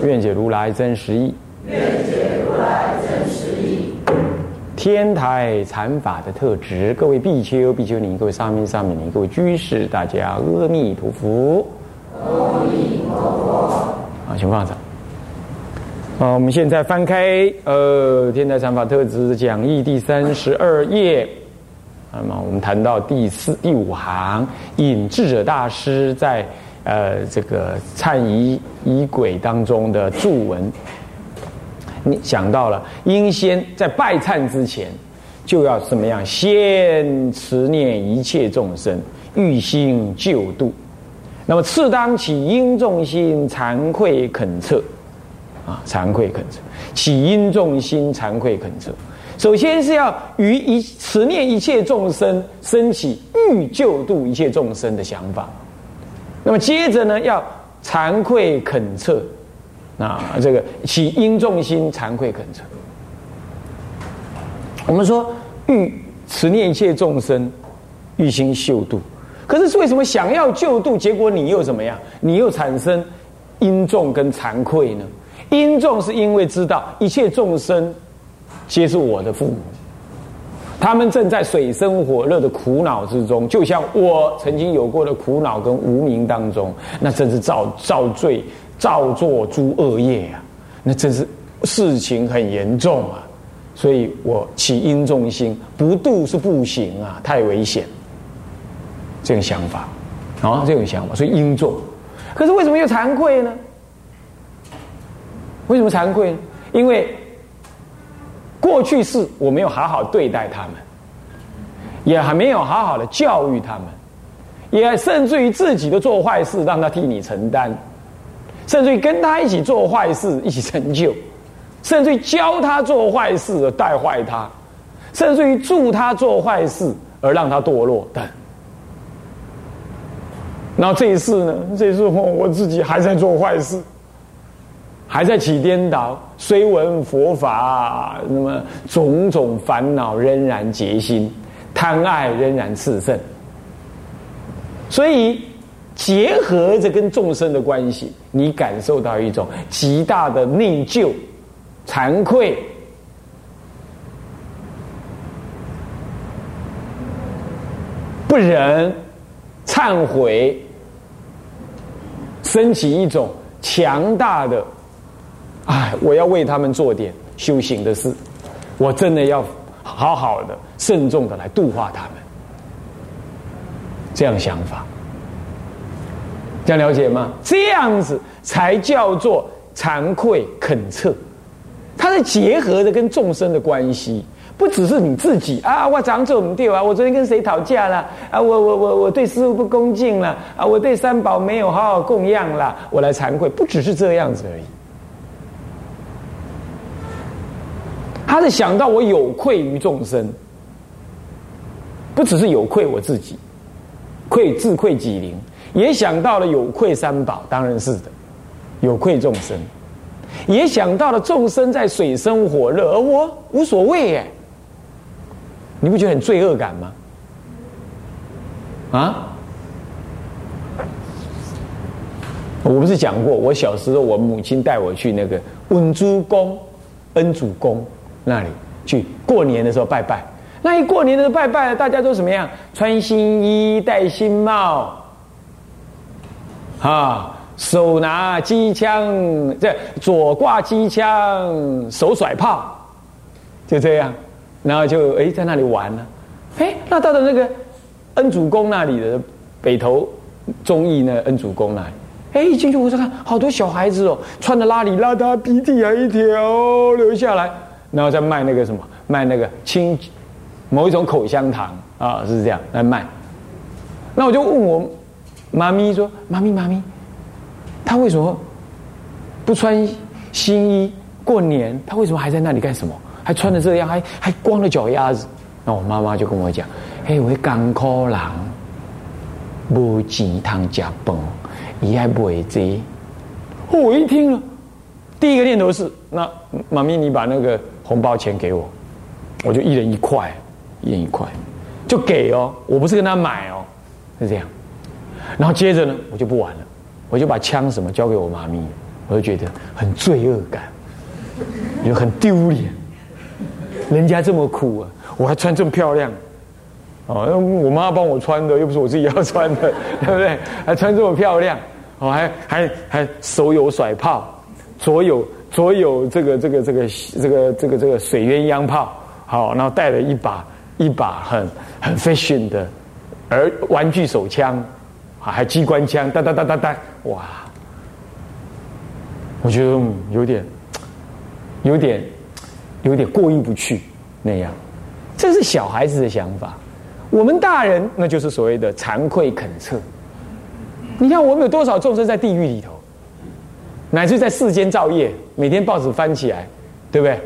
受持。愿解如来真实义。天台禅法的特质，各位比丘、比丘尼，各位沙弥、沙弥尼，各位居士，大家阿弥陀佛。阿弥陀佛。好，请放上。好，我们现在翻开呃《天台禅法特质讲义》第三十二页。那么我们谈到第四、第五行，引智者大师在呃这个忏仪仪轨当中的注文。你想到了，应先在拜忏之前，就要怎么样？先持念一切众生，欲心救度。那么次当起因众心，惭愧恳测。啊，惭愧恳测，起因众心，惭愧恳测。首先是要于一持念一切众生，升起欲救度一切众生的想法。那么接着呢，要惭愧恳切。啊，这个起因重心惭愧恳诚。我们说欲持念一切众生，欲心修度。可是为什么想要救度，结果你又怎么样？你又产生因重跟惭愧呢？因重是因为知道一切众生皆是我的父母，他们正在水深火热的苦恼之中，就像我曾经有过的苦恼跟无名当中，那真是造造罪。造作诸恶业啊，那真是事情很严重啊！所以我起因重心，不度是不行啊，太危险。这种想法啊，这种想法，所以因重。可是为什么又惭愧呢？为什么惭愧呢？因为过去是我没有好好对待他们，也还没有好好的教育他们，也甚至于自己的做坏事，让他替你承担。甚至于跟他一起做坏事，一起成就；甚至于教他做坏事而带坏他；甚至于助他做坏事而让他堕落等。然后这一次呢？这一次我我自己还在做坏事，还在起颠倒，虽闻佛法，那么种种烦恼仍然结心，贪爱仍然炽盛，所以。结合着跟众生的关系，你感受到一种极大的内疚、惭愧、不忍、忏悔，升起一种强大的，哎，我要为他们做点修行的事，我真的要好好的、慎重的来度化他们，这样想法。这样了解吗？这样子才叫做惭愧恳测，它是结合的跟众生的关系，不只是你自己啊！我长这么掉啊！我昨天跟谁吵架了啊？我我我我对师傅不恭敬了啊！我对三宝没有好好供养了，我来惭愧，不只是这样子而已。他是想到我有愧于众生，不只是有愧我自己，愧自愧己灵。也想到了有愧三宝，当然是的，有愧众生，也想到了众生在水深火热，而我无所谓耶，你不觉得很罪恶感吗？啊？我不是讲过，我小时候我母亲带我去那个文殊宫、恩主宫那里去过年的时候拜拜，那一过年的时候拜拜，大家都什么样？穿新衣，戴新帽。啊，手拿机枪，这左挂机枪，手甩炮，就这样，然后就哎在那里玩呢，哎，那到了那个恩主公那里的北头忠义呢，恩主公那里，哎，一进去我就看好多小孩子哦，穿的邋里邋遢，鼻涕还一条流下来，然后再卖那个什么，卖那个清某一种口香糖啊，是这样来卖，那我就问我。妈咪说：“妈咪，妈咪，他为什么不穿新衣，过年他为什么还在那里干什么？还穿的这样，还还光着脚丫子？那我妈妈就跟我讲：“嘿，我港口人，无钱通食饭，伊还不会这。”我一听了，第一个念头是：那妈咪，你把那个红包钱给我，我就一人一块，一人一块，就给哦。我不是跟他买哦，是这样。然后接着呢，我就不玩了，我就把枪什么交给我妈咪，我就觉得很罪恶感，也很丢脸。人家这么苦啊，我还穿这么漂亮，哦，我妈帮我穿的，又不是我自己要穿的，对不对？还穿这么漂亮，哦，还还还手有甩炮，左有左有这个这个这个这个这个这个水鸳鸯炮，好，然后带了一把一把很很 fashion 的儿玩具手枪，还机关枪，哒哒哒哒哒，哇！我觉得有点有点。有点过意不去，那样，这是小孩子的想法。我们大人那就是所谓的惭愧恳测。你看我们有多少众生在地狱里头，乃至在世间造业，每天报纸翻起来，对不对？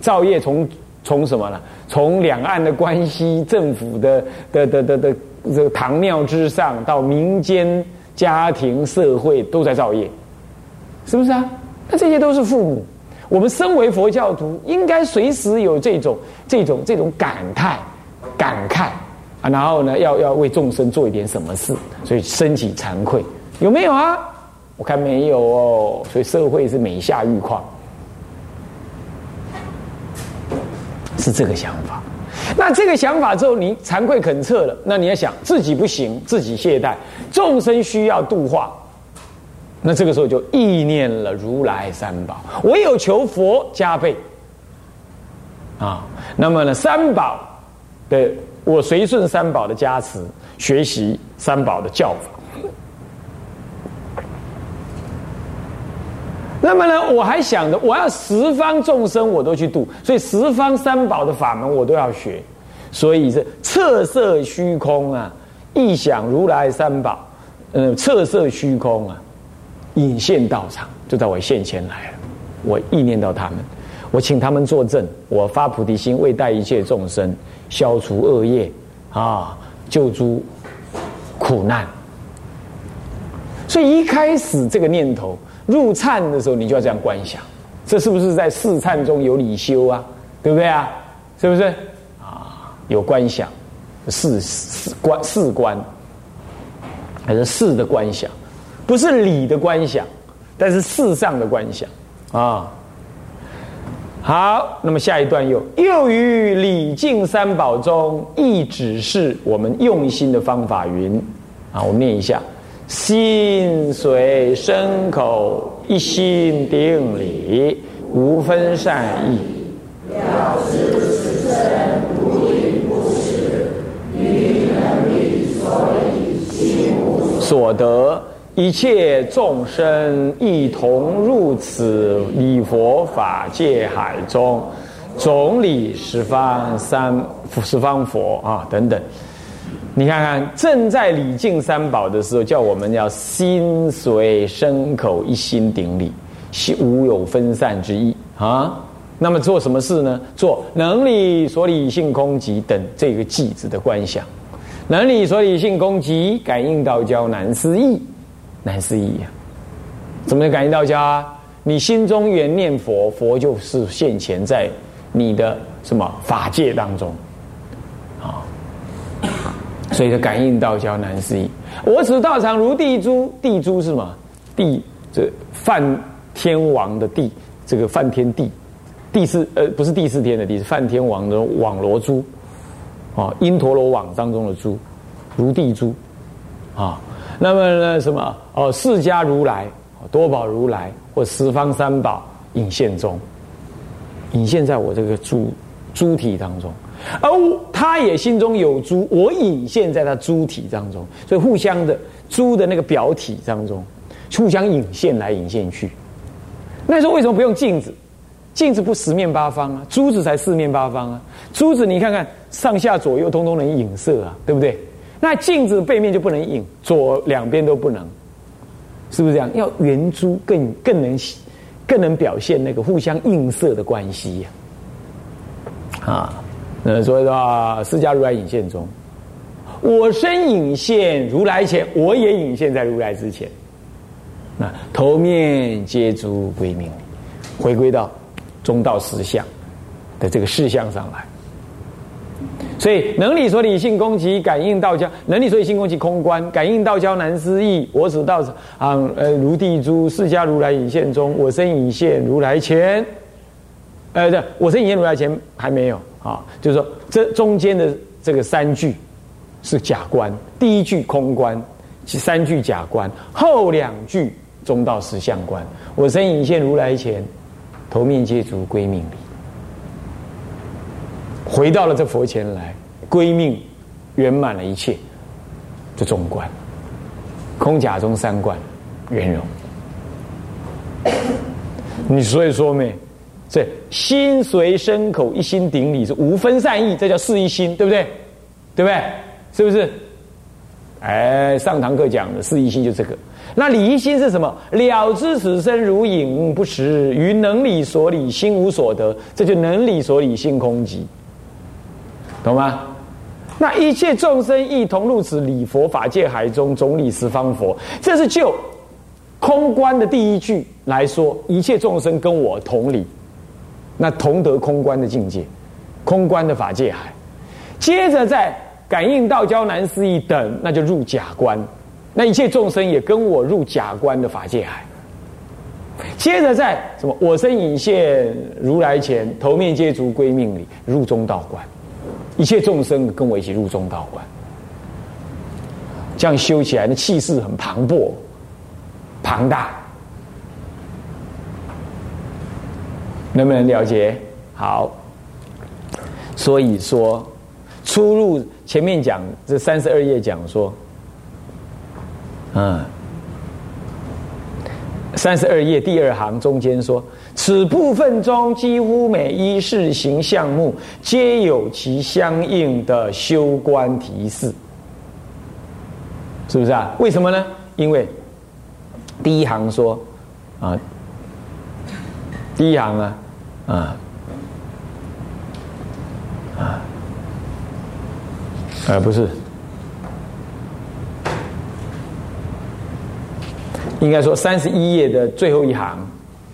造业从从什么呢？从两岸的关系、政府的的的的的这个堂庙之上，到民间家庭社会都在造业，是不是啊？那这些都是父母。我们身为佛教徒，应该随时有这种、这种、这种感叹、感慨啊，然后呢，要要为众生做一点什么事，所以升起惭愧，有没有啊？我看没有哦，所以社会是每下愈况，是这个想法。那这个想法之后，你惭愧恳测了，那你要想自己不行，自己懈怠，众生需要度化。那这个时候就意念了如来三宝，唯有求佛加倍啊。那么呢，三宝的我随顺三宝的加持，学习三宝的教法。那么呢，我还想着我要十方众生我都去度，所以十方三宝的法门我都要学。所以是侧色虚空啊，一想如来三宝，嗯，侧色虚空啊。引现道场，就在我现前来了。我意念到他们，我请他们作证，我发菩提心，为带一切众生，消除恶业，啊，救诸苦难。所以一开始这个念头入忏的时候，你就要这样观想，这是不是在四忏中有理修啊？对不对啊？是不是啊？有观想，四四观四观，还是四的观想？不是理的观想，但是事上的观想啊。好，那么下一段又又于礼敬三宝中，亦只是我们用心的方法云啊。我念一下：心随身口一心定理，无分善意。所以心无所得。一切众生一同入此礼佛法界海中，总理十方三十方佛啊等等，你看看正在礼敬三宝的时候，叫我们要心随身口一心顶礼，无有分散之意啊。那么做什么事呢？做能理所理性空寂等这个句子的观想，能理所理性空寂，感应道交难思议。难思议啊！怎么能感应到家？你心中缘念佛，佛就是现前在你的什么法界当中啊？所以，感应道交难思议。我此道场如地珠，地珠是什么？地这梵天王的地，这个梵天地，第四呃不是第四天的地，是梵天王的网罗珠啊，因陀罗网当中的珠，如地珠啊。那么呢？什么？哦，释迦如来、多宝如来或十方三宝隐现中，隐现在我这个珠珠体当中，而他也心中有珠，我隐现在他珠体当中，所以互相的珠的那个表体当中，互相引现来引现去。那时候为什么不用镜子？镜子不十面八方啊，珠子才四面八方啊。珠子你看看上下左右通通能影射啊，对不对？那镜子背面就不能影，左两边都不能，是不是这样？要圆珠更更能更能表现那个互相映射的关系呀。啊，那所以说，释迦如来隐现中，我身隐现如来前，我也隐现在如来之前。那头面皆诸归命，回归到中道实相的这个事项上来。所以能理所理性空即感应道交，能理所理性空即空观，感应道交难思议。我此道啊，呃，如地珠释迦如来隐现中，我身隐现如来前。呃，对，我身隐现如来前还没有啊，就是说这中间的这个三句是假观，第一句空观，三句假观，后两句中道实相观。我身隐现如来前，头面皆足归命礼。回到了这佛前来，归命圆满了一切，这中观，空假中三观圆融。你所以说没，这心随身口一心顶礼是无分散意，这叫四一心，对不对？对不对？是不是？哎，上堂课讲的四一心就这个。那理一心是什么？了知此生如影不实，于能理所理，心无所得，这就能理所理，性空寂。懂吗？那一切众生亦同入此理佛法界海中，总理十方佛。这是就空观的第一句来说，一切众生跟我同理，那同得空观的境界，空观的法界海。接着在感应道交难思议等，那就入假观，那一切众生也跟我入假观的法界海。接着在什么？我身隐现如来前，头面皆足归命里，入中道观。一切众生跟我一起入中道观，这样修起来，那气势很磅礴、庞大，能不能了解？好，所以说，出入前面讲这三十二页讲说，嗯，三十二页第二行中间说。此部分中几乎每一事行项目，皆有其相应的修观提示，是不是啊？为什么呢？因为第一行说啊，第一行啊，啊啊，啊，不是，应该说三十一页的最后一行。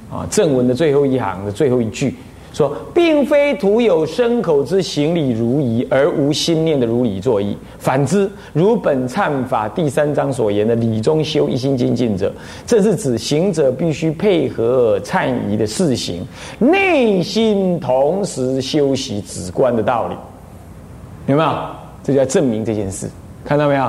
啊，正文的最后一行的最后一句说，并非徒有身口之行礼如仪，而无心念的如理作意。反之，如本忏法第三章所言的理中修一心精进者，这是指行者必须配合忏仪的事行，内心同时修习止观的道理。有没有？这就要证明这件事。看到没有？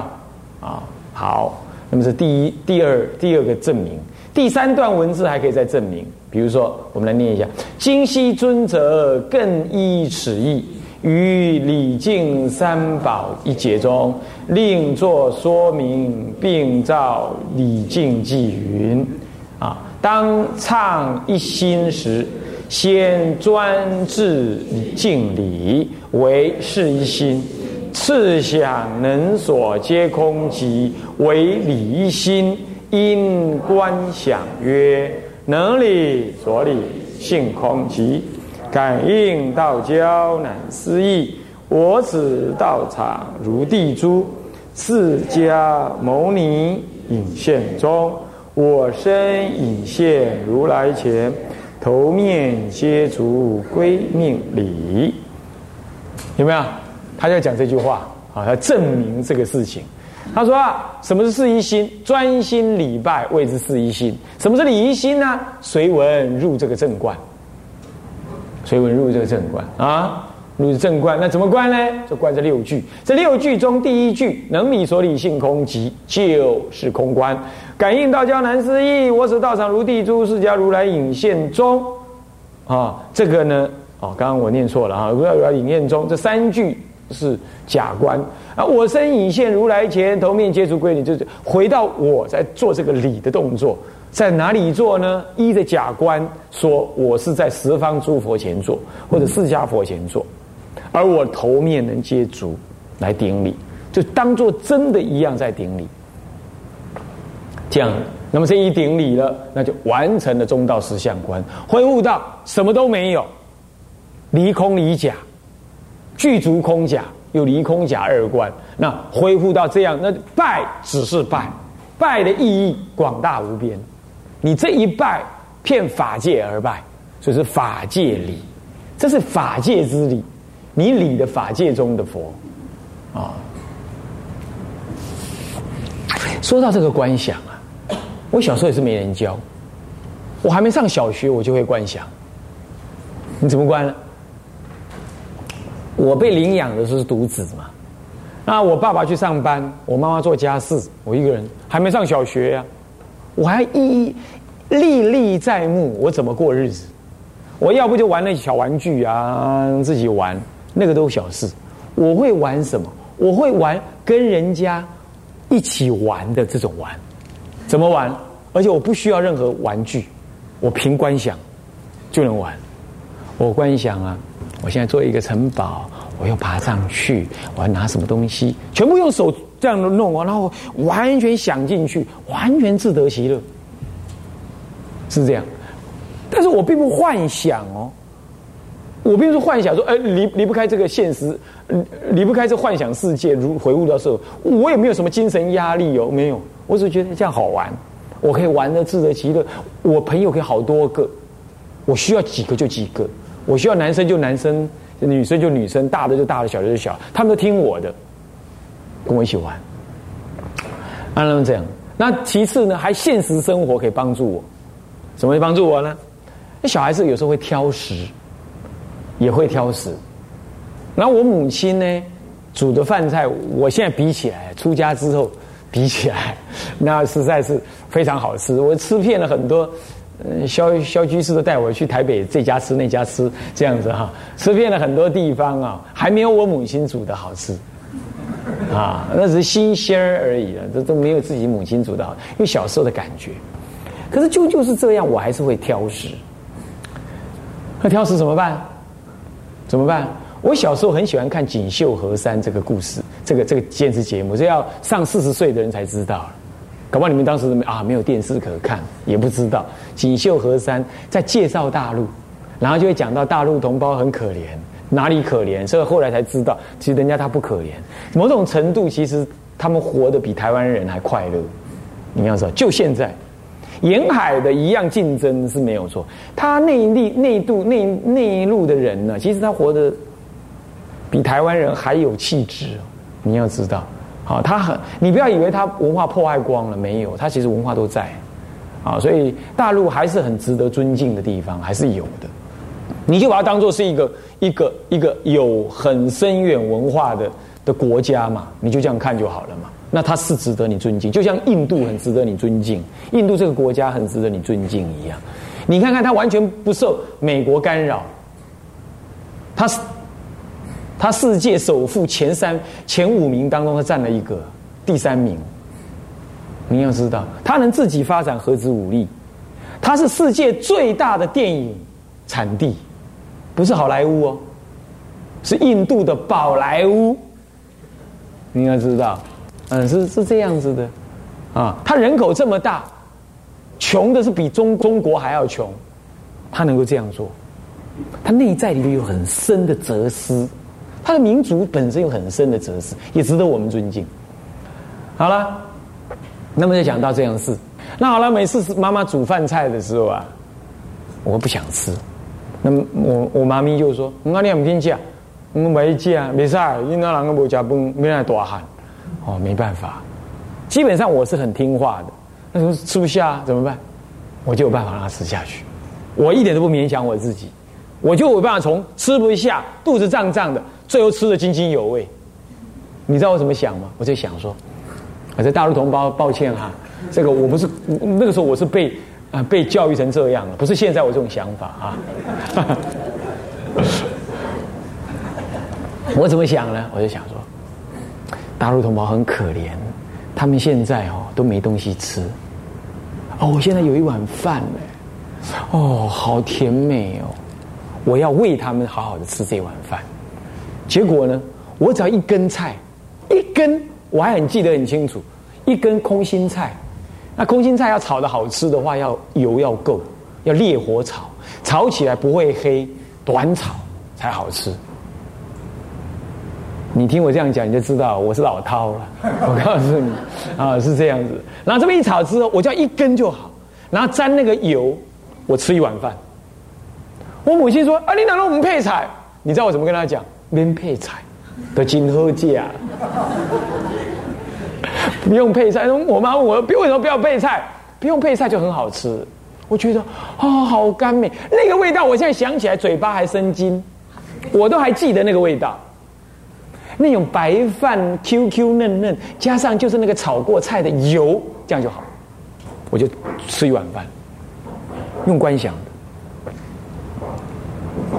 啊，好。那么是第一、第二、第二个证明。第三段文字还可以再证明，比如说，我们来念一下：今昔尊者更依此意，于礼敬三宝一节中，另作说明，并照礼敬记云：啊，当唱一心时，先专制敬礼，为是一心；次想能所皆空即为礼一心。因观想曰：能理所理，性空寂，感应道交难思议。我此道场如地珠，释迦牟尼隐现中，我身隐现如来前，头面皆足归命礼。有没有？他要讲这句话啊，他证明这个事情。他说啊，什么是四一心？专心礼拜谓之四一心。什么是礼一心呢？随文入这个正观，随文入这个正观啊，入正观。那怎么观呢？就观这六句。这六句中第一句“能理所理性空即就是空观。感应道交难思议，我使道场如地珠，释迦如来引现中。啊，这个呢，哦，刚刚我念错了啊，如来引现中这三句是假观。啊！我身已现如来前，头面接触归你，就是回到我在做这个礼的动作，在哪里做呢？依着假观说，我是在十方诸佛前做，或者释迦佛前做，而我头面能接足来顶礼，就当做真的一样在顶礼。这样那么这一顶礼了，那就完成了中道实相观，恢复到什么都没有，离空离假，具足空假，又离空假二观，那恢复到这样，那拜只是拜，拜的意义广大无边。你这一拜，骗法界而拜，所以是法界礼，这是法界之礼，你礼的法界中的佛，啊。说到这个观想啊，我小时候也是没人教，我还没上小学，我就会观想。你怎么观呢？我被领养的是独子嘛，那我爸爸去上班，我妈妈做家事，我一个人还没上小学呀，我还一一历历在目，我怎么过日子？我要不就玩那小玩具啊，自己玩，那个都小事。我会玩什么？我会玩跟人家。一起玩的这种玩，怎么玩？而且我不需要任何玩具，我凭观想就能玩。我观想啊，我现在做一个城堡，我要爬上去，我要拿什么东西，全部用手这样弄完，然后完全想进去，完全自得其乐，是这样。但是我并不幻想哦。我并不是幻想说，哎，离离不开这个现实，离不开这幻想世界。如回悟到时候，我也没有什么精神压力哦，没有。我只是觉得这样好玩，我可以玩的自得其乐。我朋友可以好多个，我需要几个就几个，我需要男生就男生，女生就女生，大的就大的，小的就小，他们都听我的，跟我一起玩。那那么这样，那其次呢，还现实生活可以帮助我，怎么会帮助我呢？那小孩子有时候会挑食。也会挑食，然后我母亲呢煮的饭菜，我现在比起来，出家之后比起来，那实在是非常好吃。我吃遍了很多，嗯，肖肖居士都带我去台北这家吃那家吃，这样子哈，吃遍了很多地方啊，还没有我母亲煮的好吃，啊，那是新鲜儿而已了，这都没有自己母亲煮的好，因为小时候的感觉。可是就就是这样，我还是会挑食。那挑食怎么办？怎么办？我小时候很喜欢看《锦绣河山》这个故事，这个这个电视节目，这要上四十岁的人才知道。搞不好你们当时啊没有电视可看，也不知道《锦绣河山》在介绍大陆，然后就会讲到大陆同胞很可怜，哪里可怜？所以后来才知道，其实人家他不可怜，某种程度其实他们活得比台湾人还快乐。你要知道，就现在。沿海的一样竞争是没有错，他内地内度内内陆的人呢，其实他活得比台湾人还有气质。你要知道，好，他很，你不要以为他文化破坏光了，没有，他其实文化都在，啊，所以大陆还是很值得尊敬的地方，还是有的。你就把它当做是一个一个一个有很深远文化的的国家嘛，你就这样看就好了嘛。那他是值得你尊敬，就像印度很值得你尊敬，印度这个国家很值得你尊敬一样。你看看，他完全不受美国干扰，他是他世界首富前三前五名当中，他占了一个第三名。你要知道，他能自己发展核子武力，他是世界最大的电影产地，不是好莱坞哦，是印度的宝莱坞。你要知道。嗯，是是这样子的，啊，他人口这么大，穷的是比中中国还要穷，他能够这样做，他内在里面有很深的哲思，他的民族本身有很深的哲思，也值得我们尊敬。好了，那么就讲到这样事，那好了，每次妈妈煮饭菜的时候啊，我不想吃，那么我我妈咪就说：“那你唔听讲，我没讲，没事儿，因那人个无食饭，没来大汗。”哦，没办法，基本上我是很听话的。那时候吃不下怎么办？我就有办法让他吃下去。我一点都不勉强我自己，我就有办法从吃不下、肚子胀胀的，最后吃的津津有味。你知道我怎么想吗？我在想说，我在大陆同胞，抱歉哈，这个我不是那个时候我是被啊被教育成这样了，不是现在我这种想法啊。我怎么想呢？我就想说。大陆同胞很可怜，他们现在哦都没东西吃。哦，我现在有一碗饭呢，哦，好甜美哦！我要喂他们好好的吃这碗饭。结果呢，我只要一根菜，一根我还很记得很清楚，一根空心菜，那空心菜要炒的好吃的话，要油要够，要烈火炒，炒起来不会黑，短炒才好吃。你听我这样讲，你就知道我是老饕了。我告诉你，啊，是这样子。然后这么一炒之后，我就要一根就好，然后沾那个油，我吃一碗饭。我母亲说：“啊，你哪能我们配菜？”你知道我怎么跟她讲？免配菜的金喝价，不用配菜。我妈问我：“为什么不要配菜？不用配菜就很好吃。”我觉得啊，好甘美，那个味道，我现在想起来嘴巴还生津，我都还记得那个味道。那种白饭 Q Q 嫩嫩，加上就是那个炒过菜的油，这样就好，我就吃一碗饭。用观想，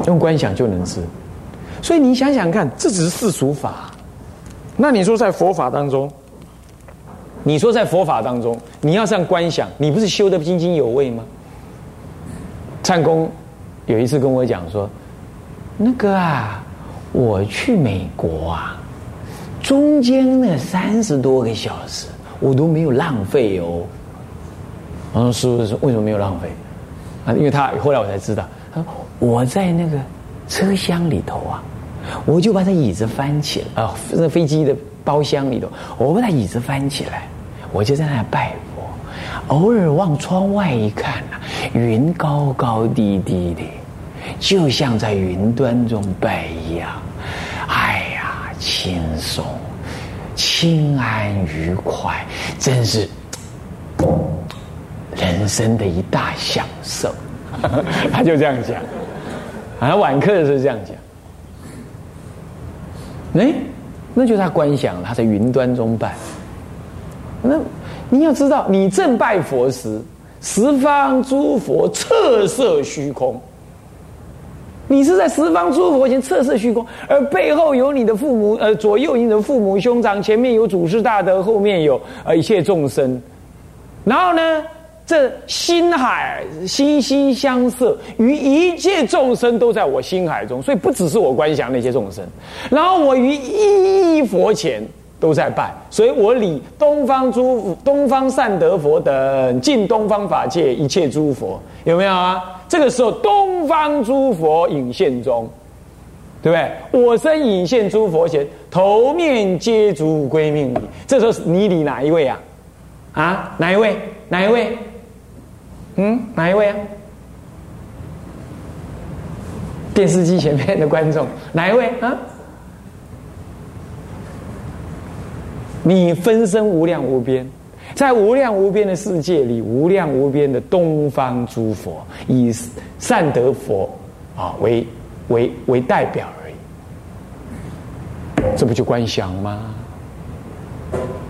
用观想就能吃。所以你想想看，这只是世俗法。那你说在佛法当中，你说在佛法当中，你要这样观想，你不是修的津津有味吗？禅公有一次跟我讲说，那个啊。我去美国啊，中间那三十多个小时我都没有浪费哦。我说师傅说为什么没有浪费？啊，因为他后来我才知道，他说我在那个车厢里头啊，我就把这椅子翻起来啊，那飞机的包厢里头，我把那椅子翻起来，我就在那拜佛，偶尔往窗外一看啊，云高高低低的。就像在云端中拜一样，哎呀，轻松、清安、愉快，真是人生的一大享受。他就这样讲，啊，晚课的时候这样讲。哎，那就是他观想，他在云端中拜。那你要知道，你正拜佛时，十方诸佛侧色虚空。你是在十方诸佛前测色虚空，而背后有你的父母，呃，左右有你的父母兄长，前面有祖师大德，后面有呃一切众生。然后呢，这心海心心相摄，于一切众生都在我心海中，所以不只是我观想那些众生。然后我于一一佛前都在拜，所以我礼东方诸东方善德佛等，尽东方法界一切诸佛，有没有啊？这个时候，东方诸佛引现中，对不对？我身引现诸佛前，头面皆足归命礼。这时候你礼哪一位啊？啊，哪一位？哪一位？嗯，哪一位啊？电视机前面的观众，哪一位啊？你分身无量无边。在无量无边的世界里，无量无边的东方诸佛，以善德佛啊为为为代表而已，这不就观想吗？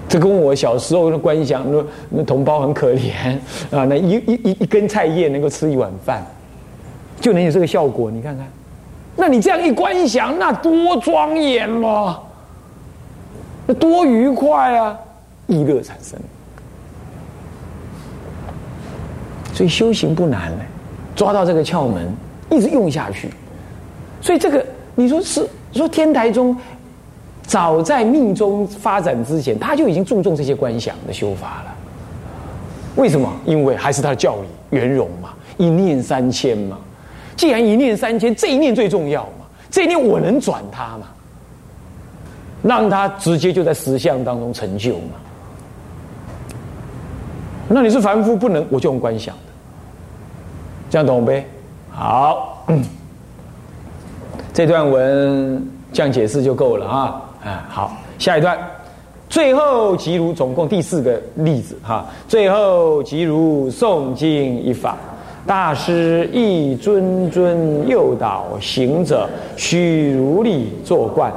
这跟我小时候的观想，那那同胞很可怜啊，那一一一一根菜叶能够吃一碗饭，就能有这个效果。你看看，那你这样一观想，那多庄严嘛，那多愉快啊，意乐产生。所以修行不难呢，抓到这个窍门，一直用下去。所以这个你说是说天台宗，早在命中发展之前，他就已经注重这些观想的修法了。为什么？因为还是他的教理圆融嘛，一念三千嘛。既然一念三千，这一念最重要嘛，这一念我能转他嘛，让他直接就在实相当中成就嘛。那你是凡夫，不能我就用观想。这样懂呗？好，这段文这样解释就够了啊！好，下一段，最后即如总共第四个例子哈，最后即如诵经一法，大师亦谆谆诱导行者，须如理作观，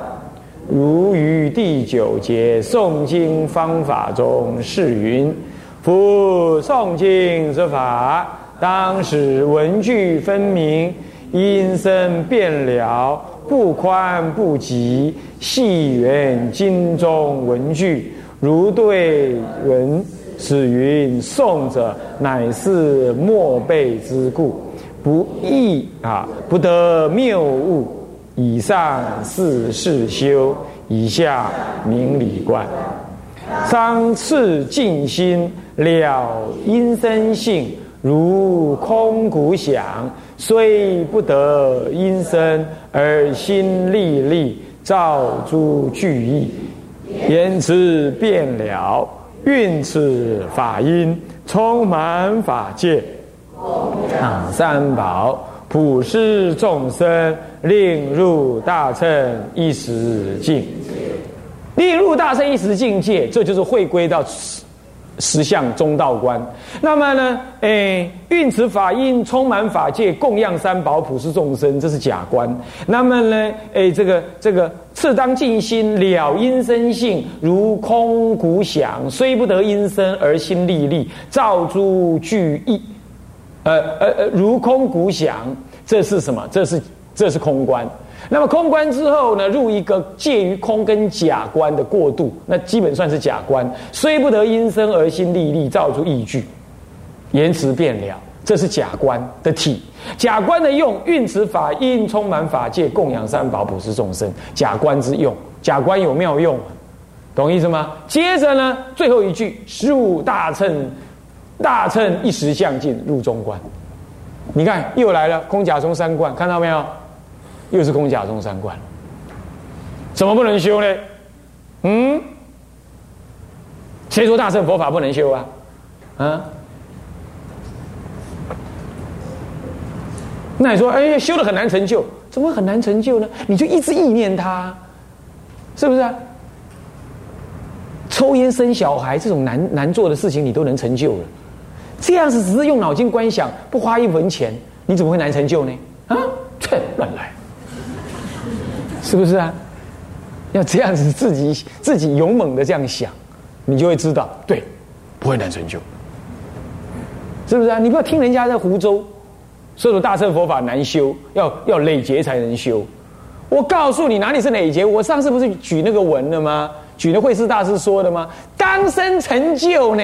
如于第九节诵经方法中是云：夫诵经之法。当使文句分明，音声变了，不宽不急，细圆经中文句，如对文。此云诵者，乃是莫背之故，不易啊，不得谬误。以上是事修，以下明理观。当次静心了因身性，如空谷响，虽不得因身，而心历历照诸具意，言辞变了，运此法音，充满法界，啊，三宝。普施众生，令入大乘一时境，令入大乘一时境界，这就是会归到十相中道观。那么呢，诶，运持法印，充满法界，供养三宝，普施众生，这是假观。那么呢，诶，这个这个，次当静心了因生性，如空谷响，虽不得因生，而心历历照诸具意。呃呃呃，如空谷响，这是什么？这是这是空观。那么空观之后呢，入一个介于空跟假观的过渡，那基本算是假观。虽不得因生而心历历造出意句，言辞变了，这是假观的体。假观的用，运持法印，充满法界，供养三宝，普施众生。假观之用，假观有妙用，懂意思吗？接着呢，最后一句，入大乘。大乘一时相尽入中观，你看又来了空假中三观，看到没有？又是空假中三观，怎么不能修呢？嗯？谁说大乘佛法不能修啊？啊？那你说，哎，修的很难成就，怎么很难成就呢？你就一直意念它，是不是？抽烟生小孩这种难难做的事情，你都能成就了。这样子只是用脑筋观想，不花一文钱，你怎么会难成就呢？啊，切，乱来，是不是啊？要这样子自己自己勇猛的这样想，你就会知道，对，不会难成就，是不是啊？你不要听人家在湖州说的大乘佛法难修，要要累劫才能修。我告诉你哪里是累劫？我上次不是举那个文了吗？举的慧师大师说的吗？当生成就呢？